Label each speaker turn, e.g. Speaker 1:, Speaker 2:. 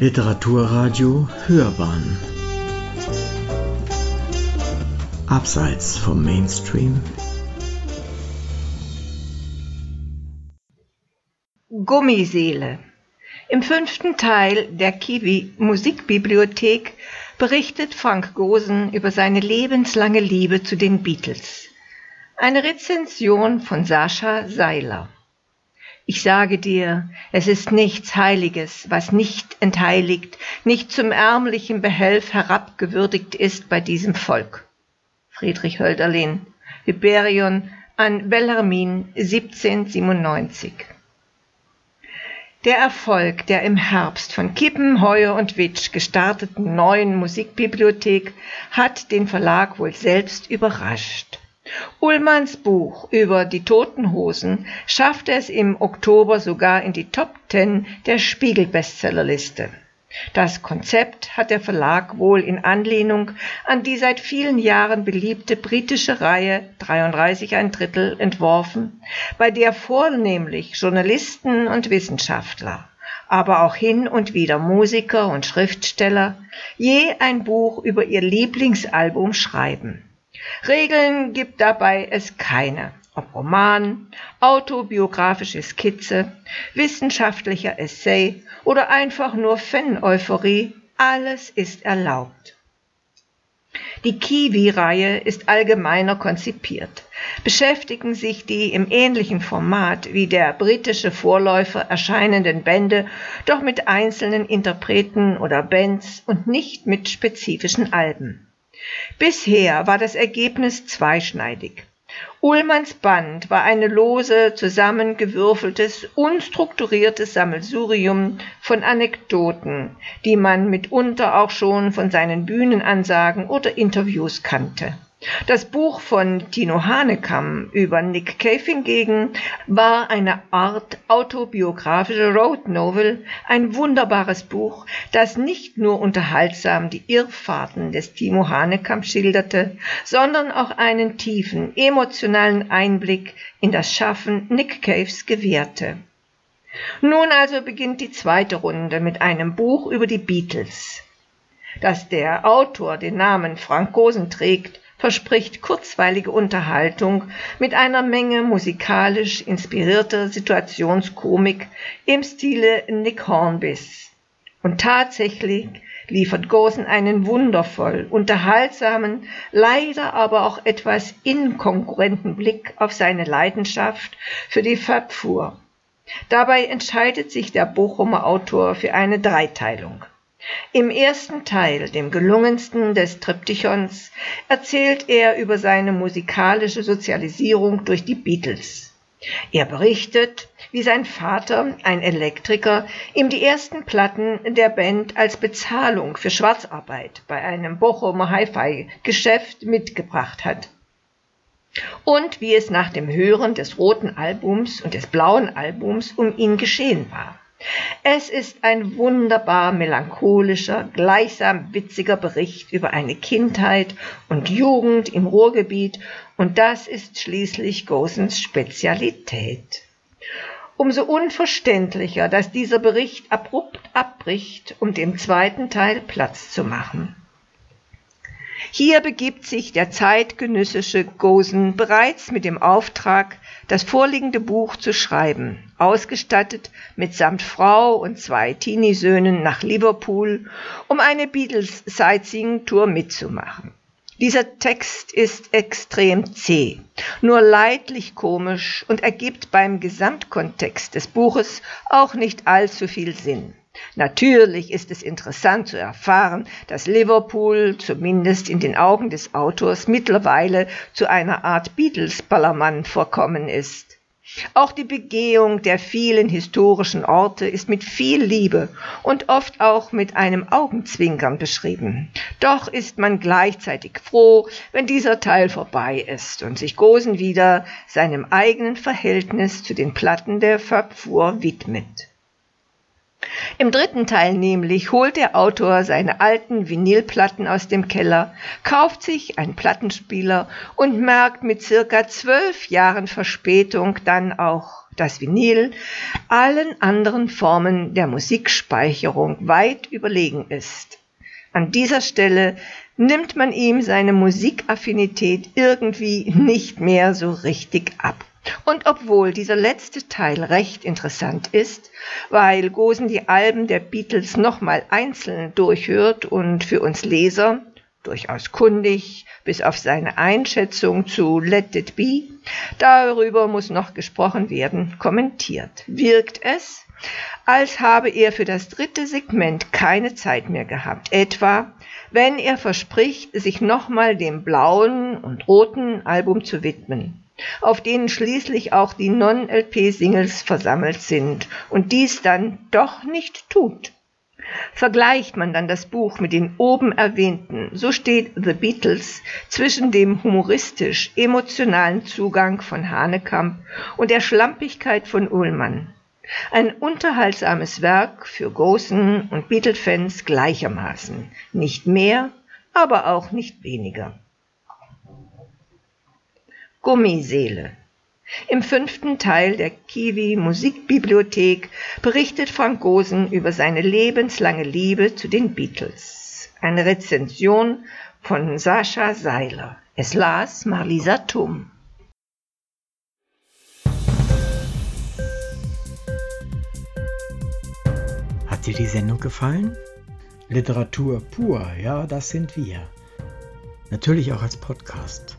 Speaker 1: Literaturradio Hörbahn. Abseits vom Mainstream.
Speaker 2: Gummiseele. Im fünften Teil der Kiwi Musikbibliothek berichtet Frank Gosen über seine lebenslange Liebe zu den Beatles. Eine Rezension von Sascha Seiler ich sage dir, es ist nichts Heiliges, was nicht entheiligt, nicht zum ärmlichen Behelf herabgewürdigt ist bei diesem Volk. Friedrich Hölderlin, Hyperion an Bellarmin 1797 der Erfolg der im Herbst von Kippen, Heuer und Witsch gestarteten neuen Musikbibliothek hat den Verlag wohl selbst überrascht. Ullmanns Buch über die Toten Hosen schaffte es im Oktober sogar in die Top Ten der Spiegel-Bestsellerliste. Das Konzept hat der Verlag wohl in Anlehnung an die seit vielen Jahren beliebte britische Reihe 33 ein Drittel entworfen, bei der vornehmlich Journalisten und Wissenschaftler, aber auch hin und wieder Musiker und Schriftsteller je ein Buch über ihr Lieblingsalbum schreiben. Regeln gibt dabei es keine. Ob Roman, autobiografische Skizze, wissenschaftlicher Essay oder einfach nur Fan-Euphorie, alles ist erlaubt. Die Kiwi-Reihe ist allgemeiner konzipiert. Beschäftigen sich die im ähnlichen Format wie der britische Vorläufer erscheinenden Bände doch mit einzelnen Interpreten oder Bands und nicht mit spezifischen Alben. Bisher war das Ergebnis zweischneidig. Ullmanns Band war eine lose, zusammengewürfeltes, unstrukturiertes Sammelsurium von Anekdoten, die man mitunter auch schon von seinen Bühnenansagen oder Interviews kannte. Das Buch von Tino Hanekam über Nick Cave hingegen war eine Art autobiografische Road Novel, ein wunderbares Buch, das nicht nur unterhaltsam die Irrfahrten des Timo Hanekam schilderte, sondern auch einen tiefen emotionalen Einblick in das Schaffen Nick Caves gewährte. Nun also beginnt die zweite Runde mit einem Buch über die Beatles. Dass der Autor den Namen Frank Gosen trägt, verspricht kurzweilige Unterhaltung mit einer Menge musikalisch inspirierter Situationskomik im Stile Nick Hornbys. Und tatsächlich liefert Gosen einen wundervoll unterhaltsamen, leider aber auch etwas inkongruenten Blick auf seine Leidenschaft für die Verfuhr. Dabei entscheidet sich der Bochumer Autor für eine Dreiteilung. Im ersten Teil, dem gelungensten des Triptychons, erzählt er über seine musikalische Sozialisierung durch die Beatles. Er berichtet, wie sein Vater, ein Elektriker, ihm die ersten Platten der Band als Bezahlung für Schwarzarbeit bei einem Bochumer Hi-Fi-Geschäft mitgebracht hat. Und wie es nach dem Hören des roten Albums und des blauen Albums um ihn geschehen war. Es ist ein wunderbar melancholischer, gleichsam witziger Bericht über eine Kindheit und Jugend im Ruhrgebiet und das ist schließlich Gosens Spezialität. Umso unverständlicher, dass dieser Bericht abrupt abbricht, um dem zweiten Teil Platz zu machen. Hier begibt sich der zeitgenössische Gosen bereits mit dem Auftrag, das vorliegende Buch zu schreiben, ausgestattet mitsamt Frau und zwei Teenie-Söhnen nach Liverpool, um eine Beatles-Sightseeing-Tour mitzumachen. Dieser Text ist extrem zäh, nur leidlich komisch und ergibt beim Gesamtkontext des Buches auch nicht allzu viel Sinn. Natürlich ist es interessant zu erfahren, dass Liverpool zumindest in den Augen des Autors mittlerweile zu einer Art Beatles-Ballermann vorkommen ist. Auch die Begehung der vielen historischen Orte ist mit viel Liebe und oft auch mit einem Augenzwinkern beschrieben. Doch ist man gleichzeitig froh, wenn dieser Teil vorbei ist und sich Gosen wieder seinem eigenen Verhältnis zu den Platten der Verfuhr widmet. Im dritten Teil nämlich holt der Autor seine alten Vinylplatten aus dem Keller, kauft sich einen Plattenspieler und merkt mit circa zwölf Jahren Verspätung dann auch das Vinyl allen anderen Formen der Musikspeicherung weit überlegen ist. An dieser Stelle nimmt man ihm seine Musikaffinität irgendwie nicht mehr so richtig ab. Und obwohl dieser letzte Teil recht interessant ist, weil Gosen die Alben der Beatles nochmal einzeln durchhört und für uns Leser, durchaus kundig, bis auf seine Einschätzung zu Let It Be, darüber muss noch gesprochen werden, kommentiert. Wirkt es, als habe er für das dritte Segment keine Zeit mehr gehabt, etwa wenn er verspricht, sich nochmal dem blauen und roten Album zu widmen auf denen schließlich auch die Non-LP-Singles versammelt sind und dies dann doch nicht tut. Vergleicht man dann das Buch mit den oben erwähnten, so steht The Beatles zwischen dem humoristisch emotionalen Zugang von Hanekamp und der Schlampigkeit von Ullmann. Ein unterhaltsames Werk für Großen und Beatle-Fans gleichermaßen, nicht mehr, aber auch nicht weniger. Gummiseele. Im fünften Teil der Kiwi Musikbibliothek berichtet Frank Gosen über seine lebenslange Liebe zu den Beatles. Eine Rezension von Sascha Seiler. Es las Marlisa Tum.
Speaker 1: Hat dir die Sendung gefallen? Literatur pur, ja, das sind wir. Natürlich auch als Podcast.